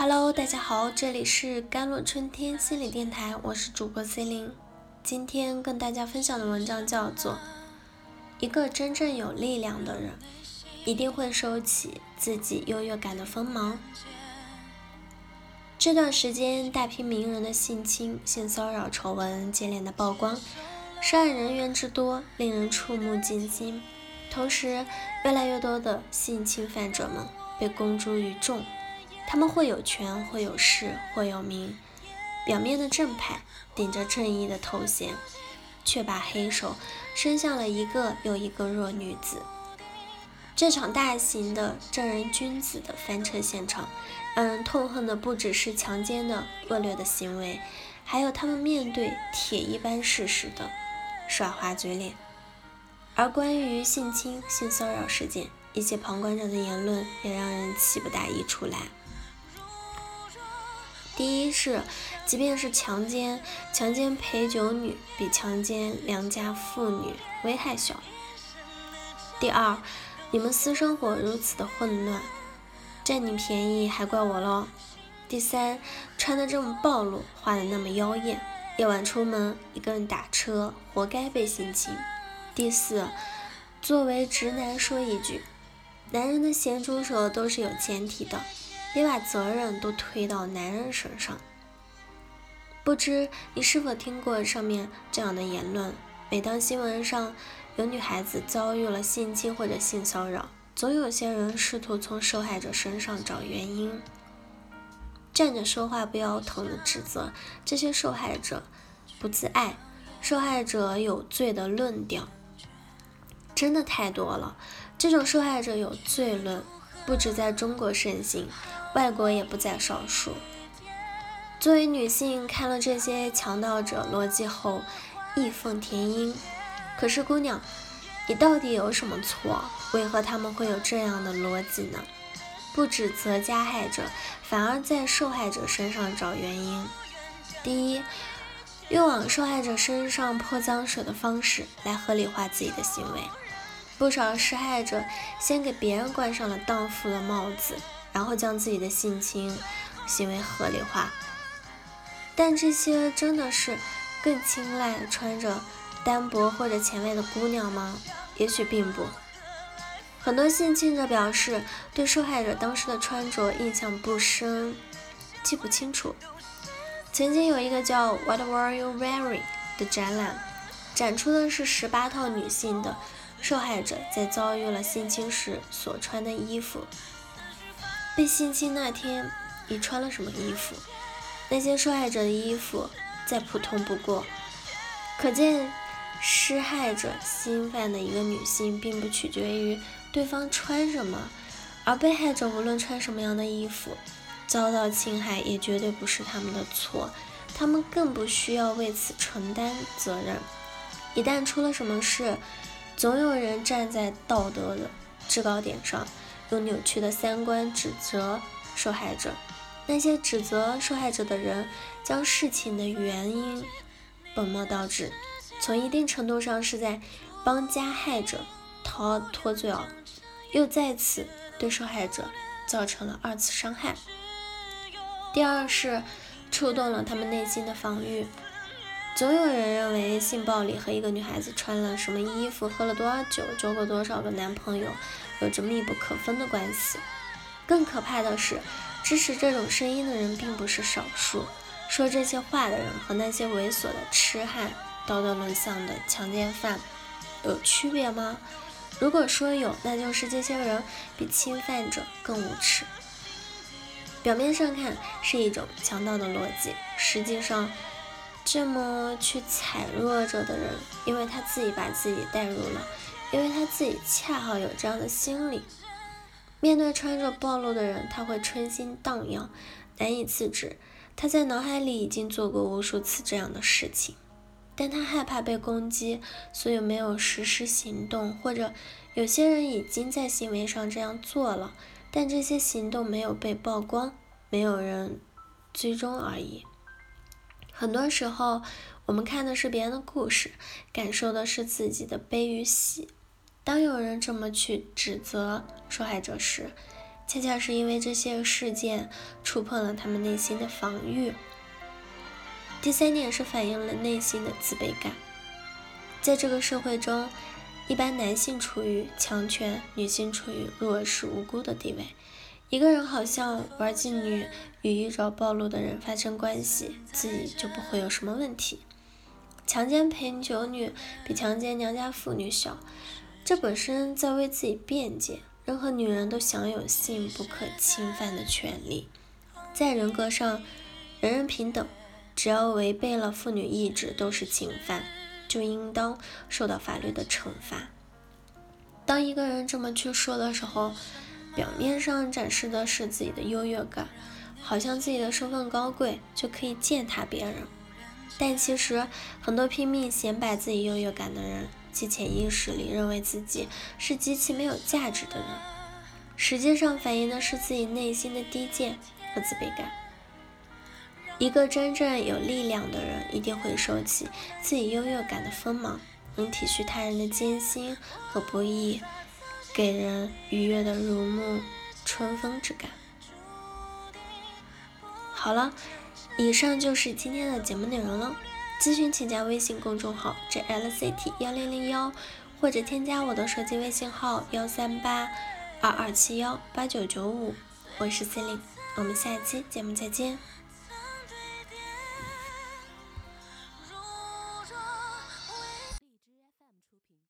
Hello，大家好，这里是甘露春天心理电台，我是主播 C 琳。今天跟大家分享的文章叫做《一个真正有力量的人，一定会收起自己优越感的锋芒》。这段时间，大批名人的性侵、性骚扰丑闻接连的曝光，涉案人员之多，令人触目惊心。同时，越来越多的性侵犯者们被公诸于众，他们或有权，或有势，或有名，表面的正派，顶着正义的头衔，却把黑手伸向了一个又一个弱女子。这场大型的正人君子的翻车现场，让人痛恨的不只是强奸的恶劣的行为，还有他们面对铁一般事实的耍滑嘴脸。而关于性侵、性骚扰事件，一些旁观者的言论也让人气不打一处来。第一是，即便是强奸，强奸陪酒女比强奸良家妇女危害小。第二，你们私生活如此的混乱，占你便宜还怪我喽。第三，穿的这么暴露，画的那么妖艳，夜晚出门一个人打车，活该被性侵。第四，作为直男说一句，男人的咸猪手都是有前提的，别把责任都推到男人身上。不知你是否听过上面这样的言论？每当新闻上有女孩子遭遇了性侵或者性骚扰，总有些人试图从受害者身上找原因，站着说话不腰疼的指责这些受害者不自爱、受害者有罪的论调。真的太多了，这种受害者有罪论不止在中国盛行，外国也不在少数。作为女性，看了这些强盗者逻辑后，义愤填膺。可是姑娘，你到底有什么错？为何他们会有这样的逻辑呢？不指责加害者，反而在受害者身上找原因。第一，用往受害者身上泼脏水的方式来合理化自己的行为。不少施害者先给别人冠上了荡妇的帽子，然后将自己的性侵行为合理化。但这些真的是更青睐穿着单薄或者前卫的姑娘吗？也许并不。很多性侵者表示对受害者当时的穿着印象不深，记不清楚。曾经有一个叫 “What were you wearing” 的展览，展出的是十八套女性的。受害者在遭遇了性侵时所穿的衣服。被性侵那天，你穿了什么衣服？那些受害者的衣服再普通不过，可见施害者侵犯的一个女性，并不取决于对方穿什么，而被害者无论穿什么样的衣服，遭到侵害也绝对不是他们的错，他们更不需要为此承担责任。一旦出了什么事，总有人站在道德的制高点上，用扭曲的三观指责受害者。那些指责受害者的人，将事情的原因本末倒置，从一定程度上是在帮加害者逃脱罪哦，又再次对受害者造成了二次伤害。第二是触动了他们内心的防御。总有人认为性暴力和一个女孩子穿了什么衣服、喝了多少酒、交过多少个男朋友有着密不可分的关系。更可怕的是，支持这种声音的人并不是少数。说这些话的人和那些猥琐的痴汉、道德沦丧的强奸犯有区别吗？如果说有，那就是这些人比侵犯者更无耻。表面上看是一种强盗的逻辑，实际上。这么去踩弱者的人，因为他自己把自己带入了，因为他自己恰好有这样的心理。面对穿着暴露的人，他会春心荡漾，难以自制。他在脑海里已经做过无数次这样的事情，但他害怕被攻击，所以没有实施行动。或者有些人已经在行为上这样做了，但这些行动没有被曝光，没有人追踪而已。很多时候，我们看的是别人的故事，感受的是自己的悲与喜。当有人这么去指责受害者时，恰恰是因为这些事件触碰了他们内心的防御。第三点是反映了内心的自卑感。在这个社会中，一般男性处于强权，女性处于弱势无辜的地位。一个人好像玩妓女与遇着暴露的人发生关系，自己就不会有什么问题。强奸陪酒女比强奸娘家妇女小，这本身在为自己辩解。任何女人都享有性不可侵犯的权利，在人格上人人平等，只要违背了妇女意志都是侵犯。就应当受到法律的惩罚。当一个人这么去说的时候，表面上展示的是自己的优越感，好像自己的身份高贵就可以践踏别人。但其实，很多拼命显摆自己优越感的人，其潜意识里认为自己是极其没有价值的人，实际上反映的是自己内心的低贱和自卑感。一个真正有力量的人，一定会收起自己优越感的锋芒，能体恤他人的艰辛和不易，给人愉悦的如沐春风之感。好了，以上就是今天的节目内容了。咨询请加微信公众号 jlct 幺零零幺，或者添加我的手机微信号幺三八二二七幺八九九五，我是 c e l i n e 我们下期节目再见。